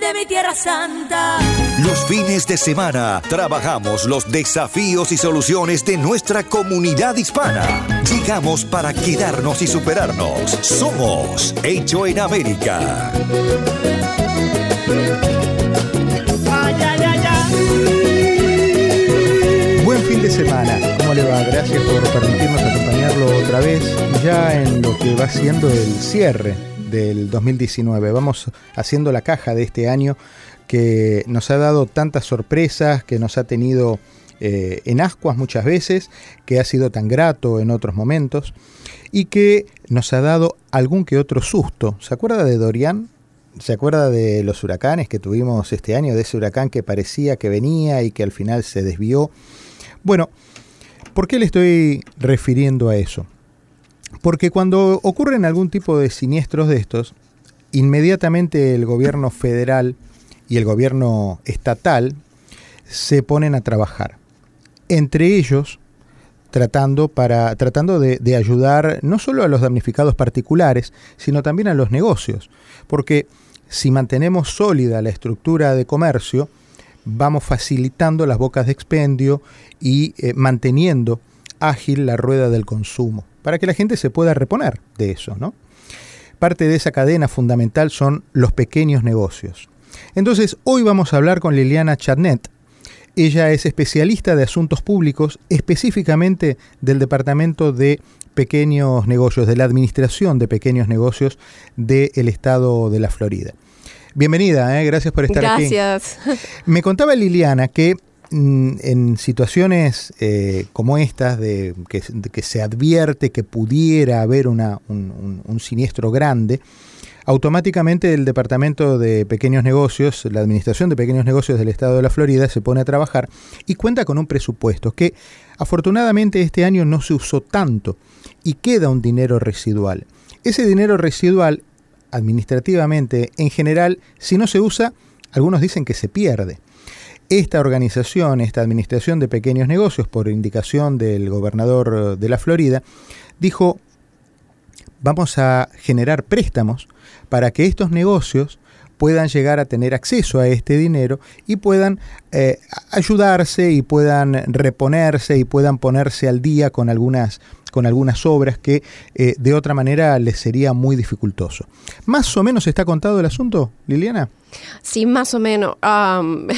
de mi tierra santa. Los fines de semana trabajamos los desafíos y soluciones de nuestra comunidad hispana. Llegamos para quedarnos y superarnos. Somos Hecho en América. Buen fin de semana, ¿cómo le va? Gracias por permitirnos acompañarlo otra vez, ya en lo que va siendo el cierre del 2019. Vamos haciendo la caja de este año que nos ha dado tantas sorpresas, que nos ha tenido eh, en ascuas muchas veces, que ha sido tan grato en otros momentos y que nos ha dado algún que otro susto. ¿Se acuerda de Dorian? ¿Se acuerda de los huracanes que tuvimos este año? De ese huracán que parecía que venía y que al final se desvió. Bueno, ¿por qué le estoy refiriendo a eso? Porque cuando ocurren algún tipo de siniestros de estos, inmediatamente el gobierno federal y el gobierno estatal se ponen a trabajar. Entre ellos, tratando, para, tratando de, ayudar no solo a los damnificados particulares, sino también a los negocios. Porque si mantenemos sólida la estructura de comercio, vamos facilitando las bocas de expendio y eh, manteniendo ágil la rueda del consumo, para que la gente se pueda reponer de eso, ¿no? Parte de esa cadena fundamental son los pequeños negocios. Entonces, hoy vamos a hablar con Liliana Charnet. Ella es especialista de asuntos públicos, específicamente del Departamento de Pequeños Negocios, de la Administración de Pequeños Negocios del Estado de la Florida. Bienvenida, ¿eh? gracias por estar gracias. aquí. Gracias. Me contaba Liliana que en situaciones eh, como estas, de que, se advierte que pudiera haber una, un, un, un siniestro grande, automáticamente el Departamento de Pequeños Negocios, la Administración de Pequeños Negocios del Estado de la Florida, se pone a trabajar y cuenta con un presupuesto que afortunadamente este año no se usó tanto y queda un dinero residual. Ese dinero residual, administrativamente, en general, si no se usa, algunos dicen que se pierde. Esta organización, esta Administración de Pequeños Negocios, por indicación del gobernador de la Florida, dijo, vamos a generar préstamos para que estos negocios puedan llegar a tener acceso a este dinero y puedan eh, ayudarse y puedan reponerse y puedan ponerse al día con algunas, con algunas obras que eh, de otra manera les sería muy dificultoso. ¿Más o menos está contado el asunto, Liliana? Sí, más o menos. Um,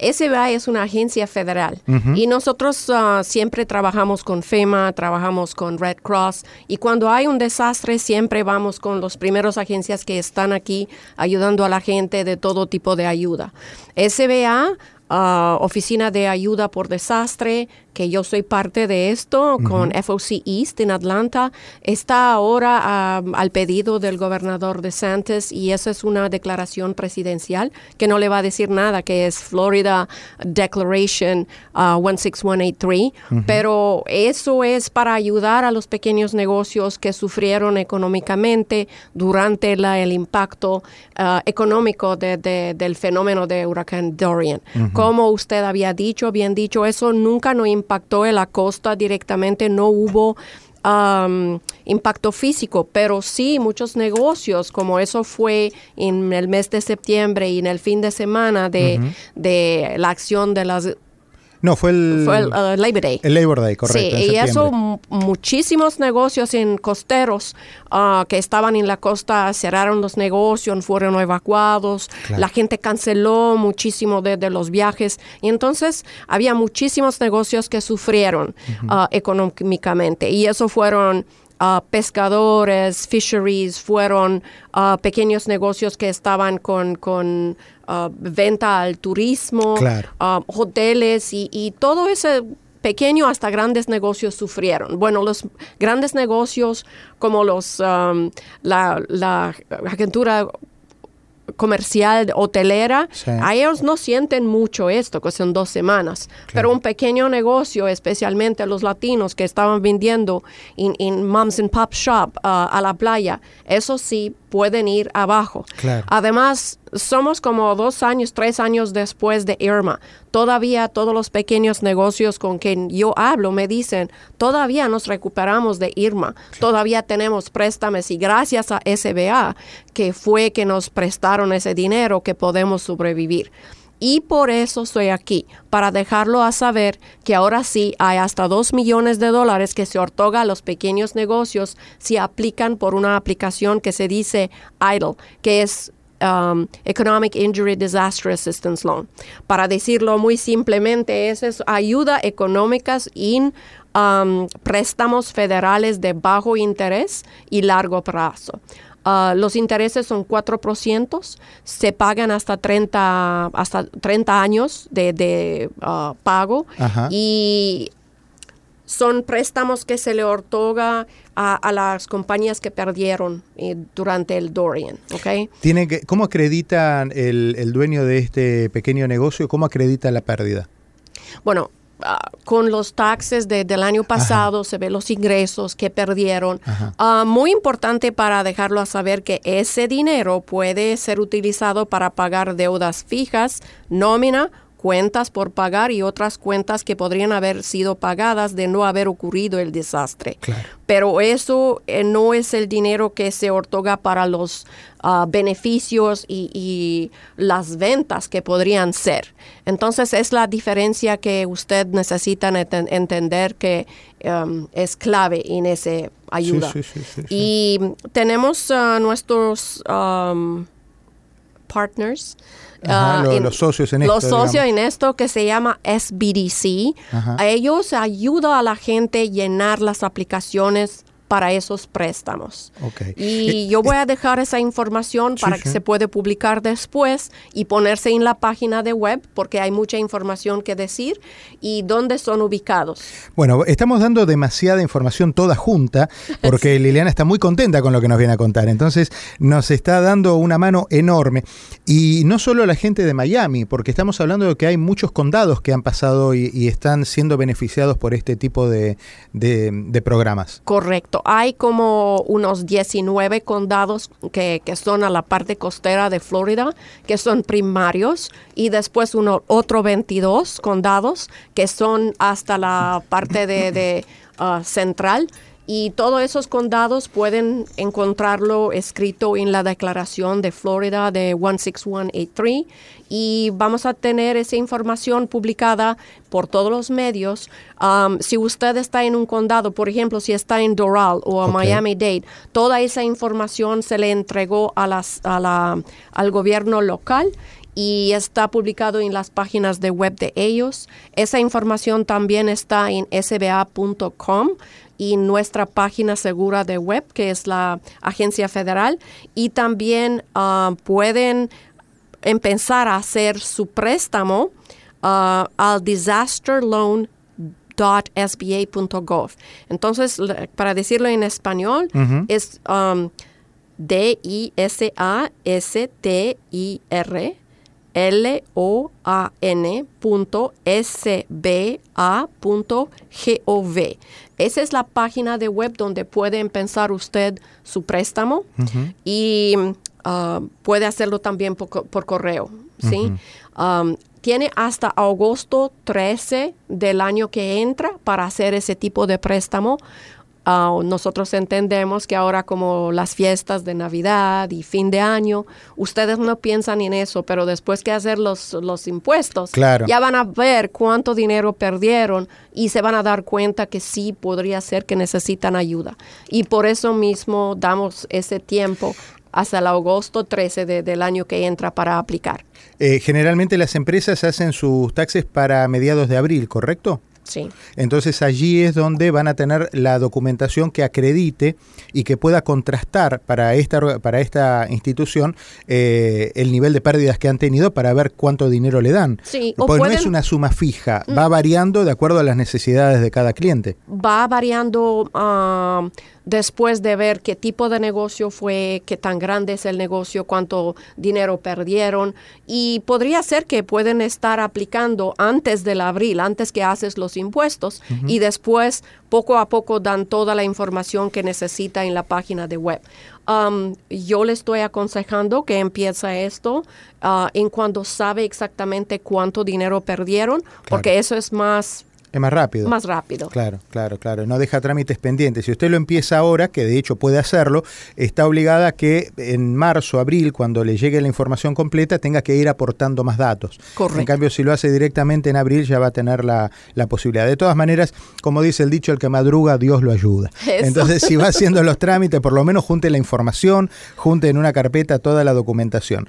SBA es una agencia federal uh -huh. y nosotros uh, siempre trabajamos con FEMA, trabajamos con Red Cross y cuando hay un desastre siempre vamos con las primeras agencias que están aquí ayudando a la gente de todo tipo de ayuda. SBA Uh, Oficina de Ayuda por Desastre, que yo soy parte de esto, uh -huh. con FOC East en Atlanta, está ahora uh, al pedido del gobernador de Santos y esa es una declaración presidencial que no le va a decir nada, que es Florida Declaration 16183, -huh. pero eso es para ayudar a los pequeños negocios que sufrieron económicamente durante la, el impacto económico de, de, del fenómeno de huracán Dorian. -huh como usted había dicho, bien dicho, eso nunca nos impactó en la costa directamente, no hubo um, impacto físico, pero sí muchos negocios, como eso fue en el mes de septiembre y en el fin de semana de, uh -huh. de la acción de las no, fue el, fue el uh, Labor Day. El Labor Day, correcto. Sí, y eso muchísimos negocios en costeros uh, que estaban en la costa cerraron los negocios, fueron evacuados, claro. la gente canceló muchísimo de, de, los viajes y entonces había muchísimos negocios que sufrieron uh -huh. uh, económicamente y eso fueron Uh, pescadores, fisheries, fueron uh, pequeños negocios que estaban con, con uh, venta al turismo, claro. hoteles y, y, todo ese pequeño hasta grandes negocios sufrieron. Bueno, los grandes negocios como los um, la, la agentura comercial hotelera, a ellos no sienten mucho esto, que son dos semanas. Pero un pequeño negocio, especialmente los latinos que estaban vendiendo en moms and pop shop uh, a la playa, eso sí pueden ir abajo. Además, somos como dos años, tres años después de Irma. Todavía todos los pequeños negocios con quien yo hablo me dicen, todavía nos recuperamos de Irma, todavía tenemos préstamos y gracias a SBA, que fue que nos prestaron ese dinero, que podemos sobrevivir. Y por eso estoy aquí, para dejarlo a saber que ahora sí hay hasta 2 millones de dólares que se otorga a los pequeños negocios si aplican por una aplicación que se dice EIDLE, que es um, Economic Injury Disaster Assistance Loan. Para decirlo muy simplemente, es, ayuda económicas en um, préstamos federales de bajo interés y largo plazo. Ah, los intereses son 4%, se pagan hasta 30, hasta 30 años de, ah, pago y son préstamos que se le otorga a, las compañías que perdieron eh, durante el Dorian. ¿okay? ¿Tiene que, ¿Cómo acredita el, el dueño de este pequeño negocio? ¿Cómo acredita la pérdida? Bueno, Ah, con los taxes del año pasado, se ve los ingresos que perdieron. Ah, muy importante para dejarlo a saber que ese dinero puede ser utilizado para pagar deudas fijas, nómina cuentas por pagar y otras cuentas que podrían haber sido pagadas de no haber ocurrido el desastre. Pero eso eh, no es el dinero que se otorga para los ah, beneficios y, las ventas que podrían ser. Entonces es la diferencia que usted necesita entender que um, es clave en esa ayuda. y tenemos uh, nuestros um, partners Ah, los socios en esto. Los socios en esto que se llama SBDC. Ellos ayudan a la gente a llenar las aplicaciones para esos préstamos. Y eh, yo voy a dejar esa información para que se puede publicar después y ponerse en la página de web porque hay mucha información que decir y dónde son ubicados. Bueno, estamos dando demasiada información toda junta porque Liliana está muy contenta con lo que nos viene a contar. Entonces nos está dando una mano enorme. Y no solo la gente de Miami, porque estamos hablando de que hay muchos condados que han pasado y, están siendo beneficiados por este tipo de programas. Correcto hay como unos 19 condados que, son a la parte costera de Florida, que son primarios, y después uno, otro 22 condados que son hasta la parte de, uh, central y todos esos condados pueden encontrarlo escrito en la declaración de Florida de 16183 y vamos a tener esa información publicada por todos los medios. Um, si usted está en un condado, por ejemplo, si está en Doral o Miami-Dade, toda esa información se le entregó a las, a la, al gobierno local y está publicado en las páginas de web de ellos. Esa información también está en sba.com y nuestra página segura de web, que es la agencia federal, y también ah, pueden empezar a hacer su préstamo uh, al disasterloan.sba.gov. Entonces, para decirlo en español, es um, D-I-S-A-S-T-I-R L-O-A-N.sba.gov. Esa es la página de web donde puede empezar usted su préstamo y uh, puede hacerlo también por, correo. ¿sí? Um, tiene hasta agosto 13 del año que entra para hacer ese tipo de préstamo. Ah, nosotros entendemos que ahora como las fiestas de Navidad y fin de año, ustedes no piensan en eso, pero después que hacer los, los impuestos, ya van a ver cuánto dinero perdieron y se van a dar cuenta que sí podría ser que necesitan ayuda. Y por eso mismo damos ese tiempo hasta el agosto 13 del año que entra para aplicar. Eh, generalmente las empresas hacen sus taxes para mediados de abril, ¿correcto? Sí. Entonces allí es donde van a tener la documentación que acredite y que pueda contrastar para esta, para esta institución eh, el nivel de pérdidas que han tenido para ver cuánto dinero le dan. Sí, Porque no es una suma fija, va variando de acuerdo a las necesidades de cada cliente. Va variando ah, después de ver qué tipo de negocio fue, qué tan grande es el negocio, cuánto dinero perdieron. Y podría ser que pueden estar aplicando antes del abril, antes que haces los impuestos y después poco a poco dan toda la información que necesita en la página de web. Um, yo le estoy aconsejando que empiece esto uh, en cuando sabe exactamente cuánto dinero perdieron, porque eso es más es más rápido. Más rápido. Claro, claro, claro. No deja trámites pendientes. Si usted lo empieza ahora, que de hecho puede hacerlo, está obligada a que en marzo, abril, cuando le llegue la información completa, tenga que ir aportando más datos. Correcto. En cambio, si lo hace directamente en abril, ya va a tener la, posibilidad. De todas maneras, como dice el dicho, el que madruga, Dios lo ayuda. Entonces, si va haciendo los trámites, por lo menos junte la información, junte en una carpeta toda la documentación.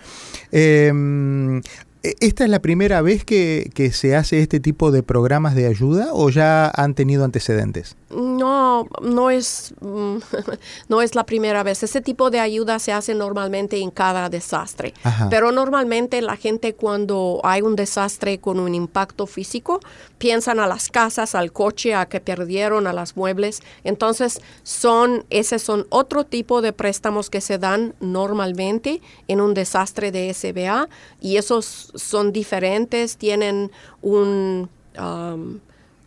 Eh, ¿E-, ¿Esta es la primera vez que, que, se hace este tipo de programas de ayuda o ya han tenido antecedentes? No, no es, mm, no es la primera vez. Ese tipo de ayuda se hace normalmente en cada desastre. Pero normalmente la gente cuando hay un desastre con un impacto físico, piensan a las casas, al coche, a que perdieron, a las muebles. Entonces, son, ese son otro tipo de préstamos que se dan normalmente en un desastre de SBA y esos son diferentes, tienen un um,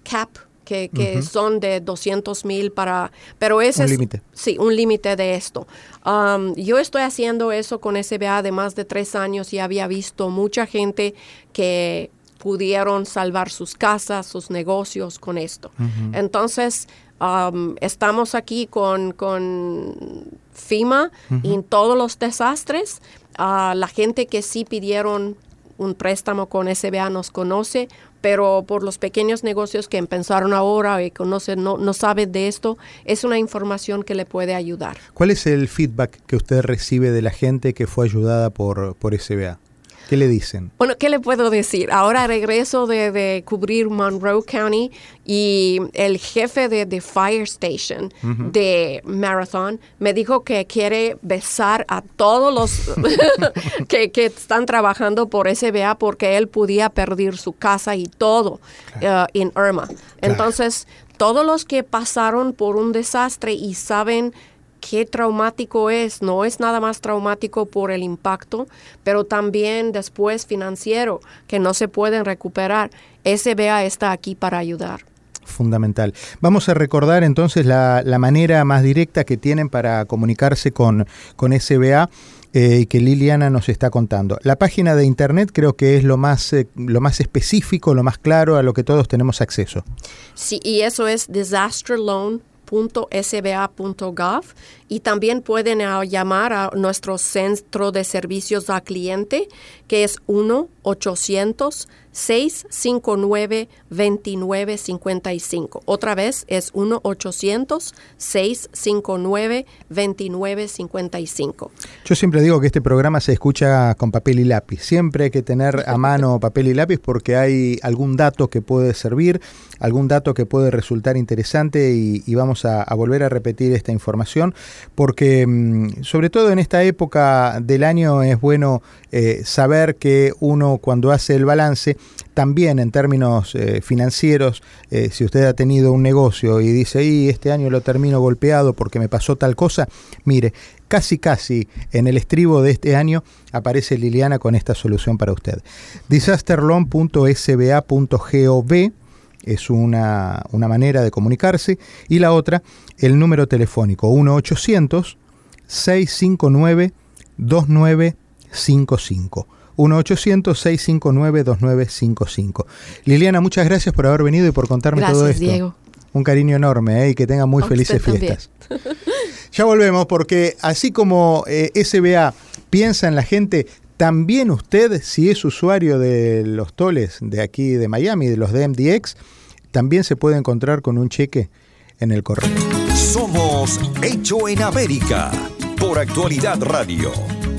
cap que, son de 200 mil para... Pero ese un límite. Sí, un límite de esto. Um, yo estoy haciendo eso con SBA de más de tres años y había visto mucha gente que pudieron salvar sus casas, sus negocios con esto. Entonces, um, estamos aquí con, con FIMA en todos los desastres. Uh, la gente que sí pidieron un préstamo con SBA nos conoce, pero por los pequeños negocios que empezaron ahora y no, no saben de esto, es una información que le puede ayudar. ¿Cuál es el feedback que usted recibe de la gente que fue ayudada por, por SBA? ¿Qué le dicen? Bueno, ¿qué le puedo decir? Ahora regreso de, cubrir Monroe County y el jefe de, Fire Station de Marathon me dijo que quiere besar a todos los que, están trabajando por SBA porque él podía perder su casa y todo uh, en Irma. Entonces, todos los que pasaron por un desastre y saben qué traumático es. No es nada más traumático por el impacto, pero también después financiero, que no se pueden recuperar. SBA está aquí para ayudar fundamental. Vamos a recordar entonces la, manera más directa que tienen para comunicarse con, con SBA eh, y que Liliana nos está contando. La página de internet creo que es lo más, eh, lo más específico, lo más claro a lo que todos tenemos acceso. Sí, y eso es disaster loan .sba.gov y también pueden ah, llamar a nuestro centro de servicios al cliente que es 1 800 659-2955. Otra vez es 1-800-659-2955. Yo siempre digo que este programa se escucha con papel y lápiz. Siempre hay que tener a mano papel y lápiz porque hay algún dato que puede servir, algún dato que puede resultar interesante y, vamos a, volver a repetir esta información porque mm, sobre todo en esta época del año es bueno eh, saber que uno cuando hace el balance también en términos eh, financieros, eh, si usted ha tenido un negocio y dice, y este año lo termino golpeado porque me pasó tal cosa, mire, casi casi en el estribo de este año aparece Liliana con esta solución para usted. disasterloan.sba.gov es una, una manera de comunicarse y la otra, el número telefónico 1-800-659-2955. 1-800-659-2955. Liliana, muchas gracias por haber venido y por contarme todo esto. Diego. Un cariño enorme ¿eh? y que tenga muy felices fiestas. ya volvemos porque así como eh, SBA piensa en la gente, también usted, si es usuario de los toles de aquí de Miami, de los de MDX, también se puede encontrar con un cheque en el correo. Somos Hecho en América por Actualidad Radio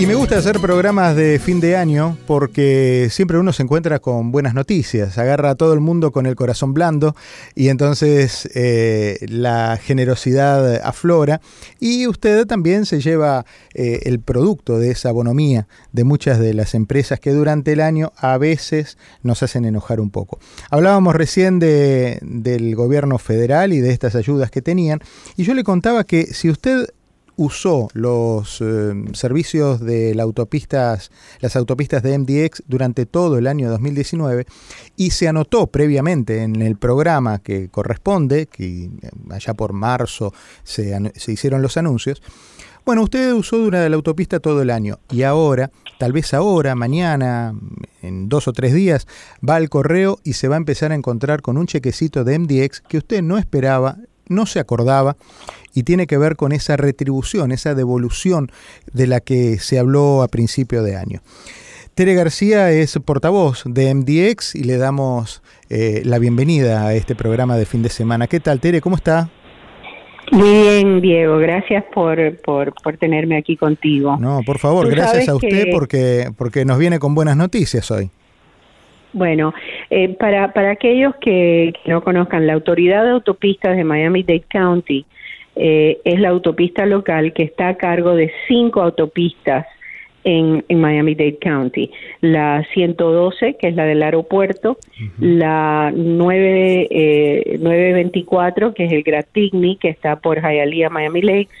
Y me gusta hacer programas de fin de año porque siempre uno se encuentra con buenas noticias, agarra a todo el mundo con el corazón blando y entonces eh, la generosidad aflora y usted también se lleva eh, el producto de esa bonomía de muchas de las empresas que durante el año a veces nos hacen enojar un poco. Hablábamos recién de, del gobierno federal y de estas ayudas que tenían y yo le contaba que si usted usó los eh, servicios de las autopistas, las autopistas de MDX durante todo el año 2019 y se anotó previamente en el programa que corresponde, que eh, allá por marzo se, se hicieron los anuncios. Bueno, usted usó durante la autopista todo el año y ahora, tal vez ahora, mañana, en dos o tres días, va al correo y se va a empezar a encontrar con un chequecito de MDX que usted no esperaba, no se acordaba y tiene que ver con esa retribución, esa devolución de la que se habló a principio de año. Tere García es portavoz de MDX y le damos eh, la bienvenida a este programa de fin de semana. ¿Qué tal, Tere? ¿Cómo está? Muy bien, Diego. Gracias por, por, tenerme aquí contigo. No, por favor, gracias a usted porque, porque nos viene con buenas noticias hoy. Bueno, eh, para, para aquellos que, que, no conozcan, la Autoridad de Autopistas de Miami-Dade County eh, es la autopista local que está a cargo de cinco autopistas en, Miami-Dade County. La 112, que es la del aeropuerto, la 9, eh, 924, que es el Gratigny, que está por Hialeah, Miami Lakes,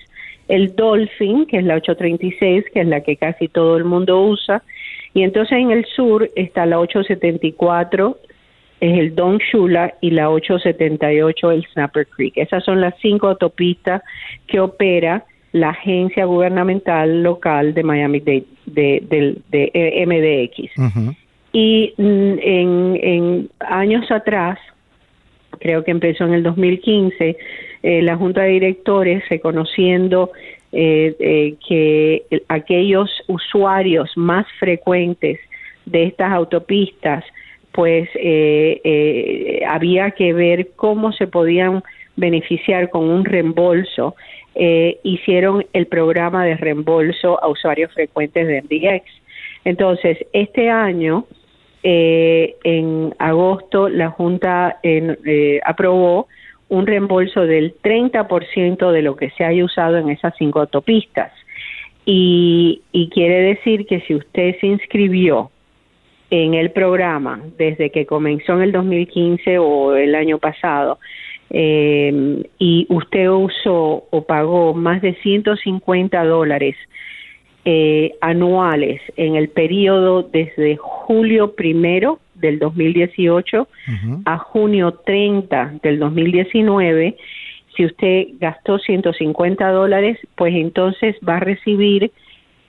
el Dolphin, que es la 836, que es la que casi todo el mundo usa, y entonces en el sur está la 874, es el Don Shula y la 878 el Snapper Creek. Esas son las cinco autopistas que opera la agencia gubernamental local de Miami de, de, eh, MDX. Y mm, en, en, años atrás, creo que empezó en el 2015, eh, la Junta de Directores reconociendo eh, que aquellos usuarios más frecuentes de estas autopistas pues eh, eh, había que ver cómo se podían beneficiar con un reembolso. Eh, hicieron el programa de reembolso a usuarios frecuentes de MDX. Entonces, este año, en agosto, la Junta aprobó un reembolso del 30% de lo que se haya usado en esas cinco autopistas. y quiere decir que si usted se inscribió en el programa desde que comenzó en el 2015 o el año pasado eh, y usted usó o pagó más de 150 dólares eh, anuales en el periodo desde julio primero del 2018 a junio 30 del 2019, si usted gastó 150 dólares, pues entonces va a recibir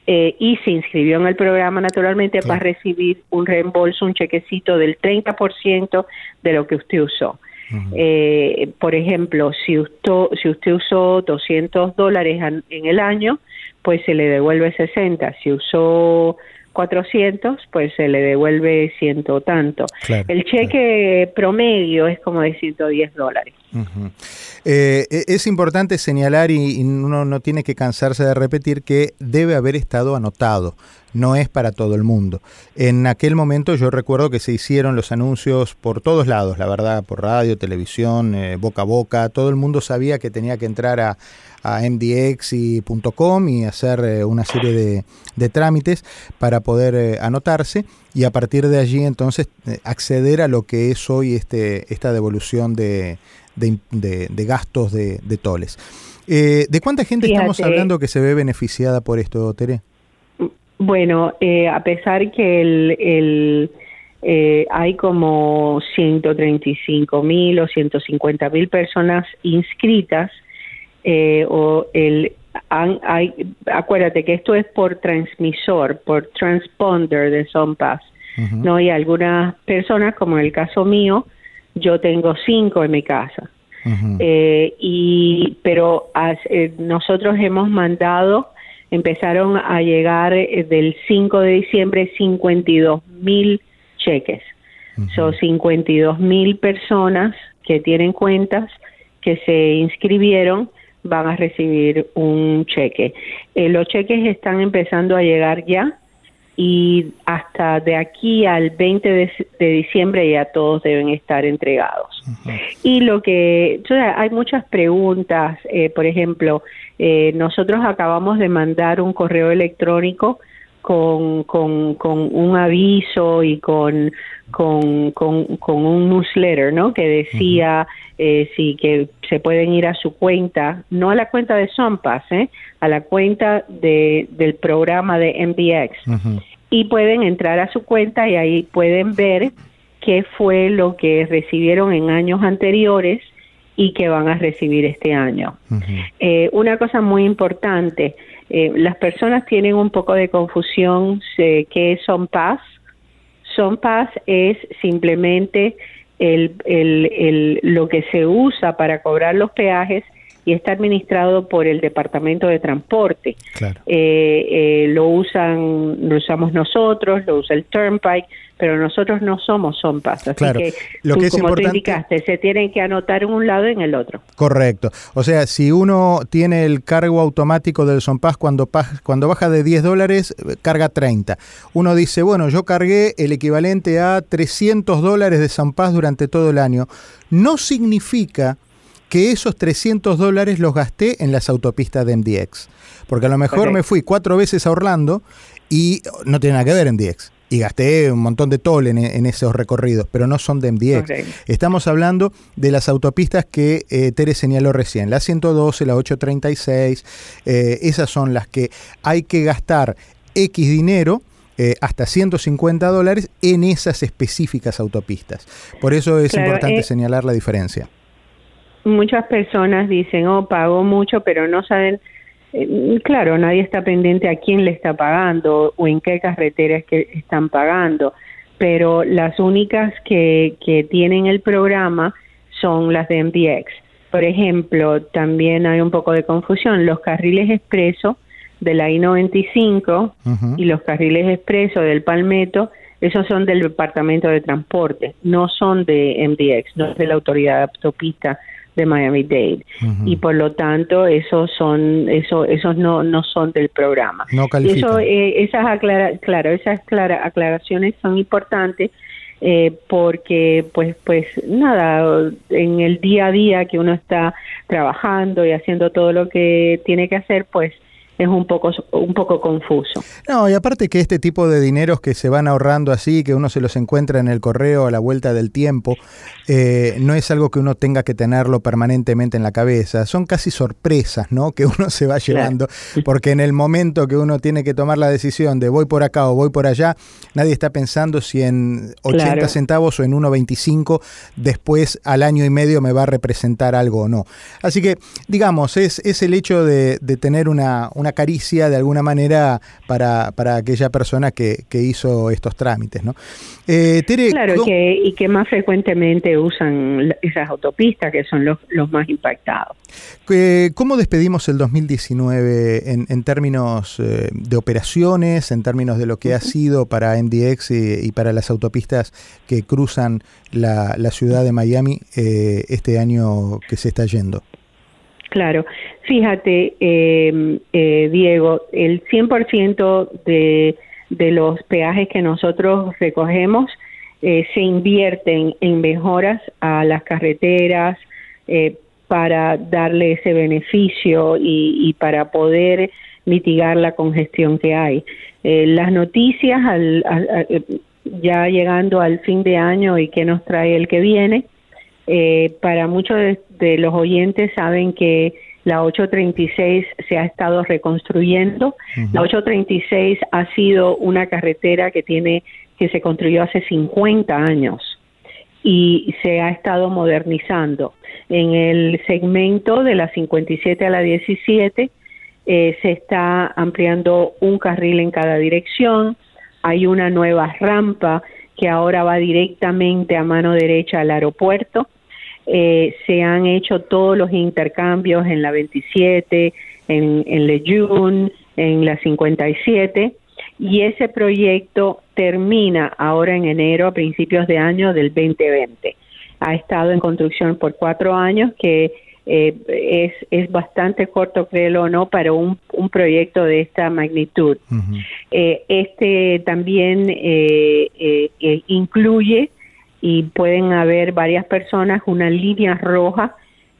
eh, y se inscribió en el programa, naturalmente va a recibir un reembolso, un chequecito del 30% de lo que usted usó. eh, por ejemplo, si usted, si usted usó 200 dólares en el año, pues se le devuelve 60. Si usó 400, pues se le devuelve ciento tanto. el cheque promedio es como de 110 dólares. Eh, e, es importante señalar y, uno no tiene que cansarse de repetir que debe haber estado anotado, no es para todo el mundo. En aquel momento yo recuerdo que se hicieron los anuncios por todos lados, la verdad, por radio, televisión, eh, boca a boca, todo el mundo sabía que tenía que entrar a, a mdx.com y hacer eh, una serie de, de, trámites para poder anotarse y a partir de allí entonces acceder a lo que es hoy este, esta devolución de, de, gastos de, toles. Eh, ¿De cuánta gente estamos hablando que se ve beneficiada por esto, Tere? Bueno, eh, a pesar que el, eh, hay como 135 mil o 150 mil personas inscritas, o el, hay, acuérdate que esto es por transmisor, por transponder de SOMPAS, ¿no? hay algunas personas, como en el caso mío, yo tengo cinco en mi casa. eh, y pero eh, nosotros hemos mandado empezaron a llegar del 5 de diciembre 52 mil cheques son 52 mil personas que tienen cuentas que se inscribieron van a recibir un cheque. Eh, los cheques están empezando a llegar ya y hasta de aquí al 20 de, diciembre ya todos deben estar entregados. Y lo que, hay muchas preguntas, eh, por ejemplo, eh, nosotros acabamos de mandar un correo electrónico con, con, con un aviso y con, con, con, un newsletter, ¿no? Que decía eh, sí que se pueden ir a su cuenta, no a la cuenta de Sonpass, ¿eh? A la cuenta de, del programa de MBX y pueden entrar a su cuenta y ahí pueden ver qué fue lo que recibieron en años anteriores y que van a recibir este año. Eh, una cosa muy importante, eh, las personas tienen un poco de confusión eh, qué es. Son Paz es simplemente el, el, lo que se usa para cobrar los peajes y está administrado por el Departamento de Transporte. Eh, eh, lo usan, lo usamos nosotros, lo usa el Turnpike, pero nosotros no somos SOMPAS. Así que, lo que es como importante, indicaste, se tienen que anotar en un lado y en el otro. Correcto. O sea, si uno tiene el cargo automático del SOMPAS cuando, cuando baja de 10 dólares, carga 30. Uno dice, bueno, yo cargué el equivalente a 300 dólares de SOMPAS durante todo el año. No significa que esos 300 dólares los gasté en las autopistas de MDX. Porque a lo mejor me fui cuatro veces a Orlando y no tiene nada que ver MDX. Y gasté un montón de toll en, esos recorridos, pero no son de MDX. Estamos hablando de las autopistas que eh, Tere señaló recién, la 112, la 836, eh, esas son las que hay que gastar X dinero eh, hasta 150 dólares en esas específicas autopistas. Por eso es importante señalar la diferencia muchas personas dicen, oh, pago mucho, pero no saben, eh, claro, nadie está pendiente a quién le está pagando o en qué carreteras que están pagando, pero las únicas que, que tienen el programa son las de MPX. Por ejemplo, también hay un poco de confusión, los carriles expreso de la I-95 y los carriles expreso del Palmetto, esos son del Departamento de Transporte, no son de MDX, no es de la Autoridad de Autopista de Miami Dade. Y por lo tanto esos son eso esos no no son del programa. No y eso eh, esas aclara claro esas clara aclaraciones son importantes eh, porque pues pues nada en el día a día que uno está trabajando y haciendo todo lo que tiene que hacer pues es un poco, un poco confuso. No, y aparte que este tipo de dineros que se van ahorrando así, que uno se los encuentra en el correo a la vuelta del tiempo, eh, no es algo que uno tenga que tenerlo permanentemente en la cabeza, son casi sorpresas, ¿no? Que uno se va llevando, porque en el momento que uno tiene que tomar la decisión de voy por acá o voy por allá, nadie está pensando si en 80 centavos o en 1,25 después al año y medio me va a representar algo o no. Así que, digamos, es, es el hecho de, de tener una, una caricia de alguna manera para, para aquella persona que, que hizo estos trámites. ¿no? Eh, claro, que, y que más frecuentemente usan esas autopistas que son los, los más impactados. Eh, ¿Cómo despedimos el 2019 en, en términos eh, de operaciones, en términos de lo que ha sido para MDX y, para las autopistas que cruzan la, la ciudad de Miami este año que se está yendo? Claro, fíjate, eh, eh, Diego, el 100% de, de los peajes que nosotros recogemos eh, se invierten en mejoras a las carreteras eh, para darle ese beneficio y, y, para poder mitigar la congestión que hay. Eh, las noticias al, ya llegando al fin de año y que nos trae el que viene, eh, para muchos de, los oyentes saben que la 836 se ha estado reconstruyendo. La 836 ha sido una carretera que tiene que se construyó hace 50 años y se ha estado modernizando. En el segmento de la 57 a la 17 eh, se está ampliando un carril en cada dirección, hay una nueva rampa que ahora va directamente a mano derecha al aeropuerto eh, se han hecho todos los intercambios en la 27, en, en en la 57, y ese proyecto termina ahora en enero, a principios de año del 2020. Ha estado en construcción por cuatro años, que eh, es, es bastante corto, créelo o no, para un, un proyecto de esta magnitud. eh, este también eh, eh, incluye, y pueden haber varias personas, una línea roja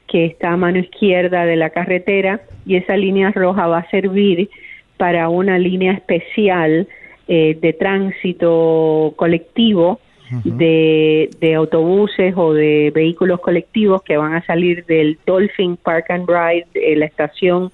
que está a mano izquierda de la carretera, y esa línea roja va a servir para una línea especial eh, de tránsito colectivo de, de, autobuses o de vehículos colectivos que van a salir del Dolphin Park and Ride, eh, la estación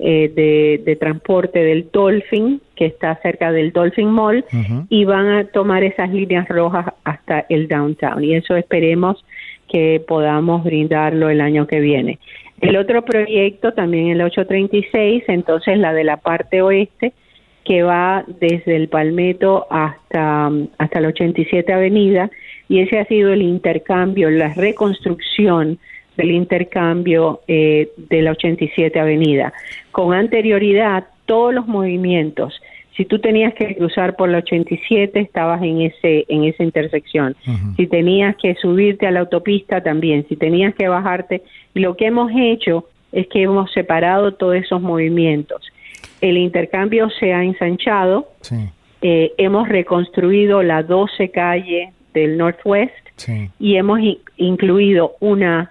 eh, de, de, transporte del Dolphin, que está cerca del Dolphin Mall, uh -huh. y van a tomar esas líneas rojas hasta el downtown. Y eso esperemos que podamos brindarlo el año que viene. El otro proyecto, también el 836, entonces la de la parte oeste, que va desde el Palmetto hasta, hasta la 87 Avenida, y ese ha sido el intercambio, la reconstrucción del intercambio eh, de la 87 Avenida. Con anterioridad, todos los movimientos, si tú tenías que cruzar por la 87, estabas en ese en esa intersección. Uh -huh. Si tenías que subirte a la autopista, también. Si tenías que bajarte, lo que hemos hecho es que hemos separado todos esos movimientos. El intercambio se ha ensanchado. Sí. Eh, hemos reconstruido la 12 calle del Northwest sí. y hemos incluido una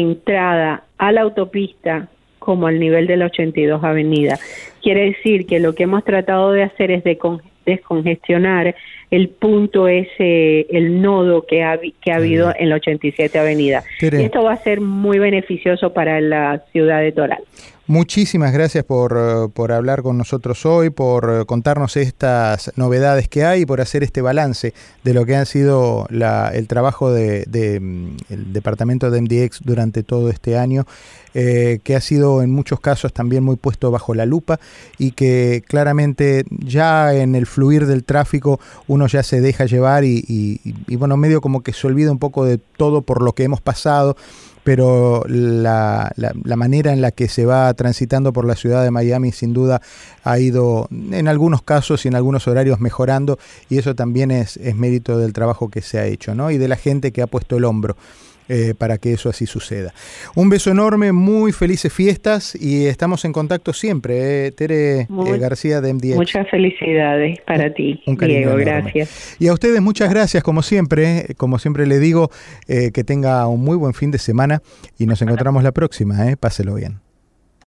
entrada a la autopista como al nivel de la 82 Avenida. Quiere decir que lo que hemos tratado de hacer es de descongestionar el punto ese, el nodo que ha, que ha habido en la 87 Avenida. Y esto va a ser muy beneficioso para la ciudad de Toral. Muchísimas gracias por, eh, por, hablar con nosotros hoy, por eh, contarnos estas novedades que hay y por hacer este balance de lo que ha sido la, el trabajo del de, mm, el departamento de MDX durante todo este año, eh, que ha sido en muchos casos también muy puesto bajo la lupa y que claramente ya en el fluir del tráfico uno ya se deja llevar y, bueno, medio como que se olvida un poco de todo por lo que hemos pasado pero la, la, la, manera en la que se va transitando por la ciudad de Miami sin duda ha ido en algunos casos y en algunos horarios mejorando y eso también es, es mérito del trabajo que se ha hecho ¿no? y de la gente que ha puesto el hombro. Eh, para que eso así suceda. Un beso enorme, muy felices fiestas y estamos en contacto siempre, eh, Tere muy, eh, García de MDX. Muchas felicidades para ti, un Diego, gracias. Y a ustedes muchas gracias, como siempre, como siempre le digo, que tenga un muy buen fin de semana y nos encontramos la próxima, páselo bien.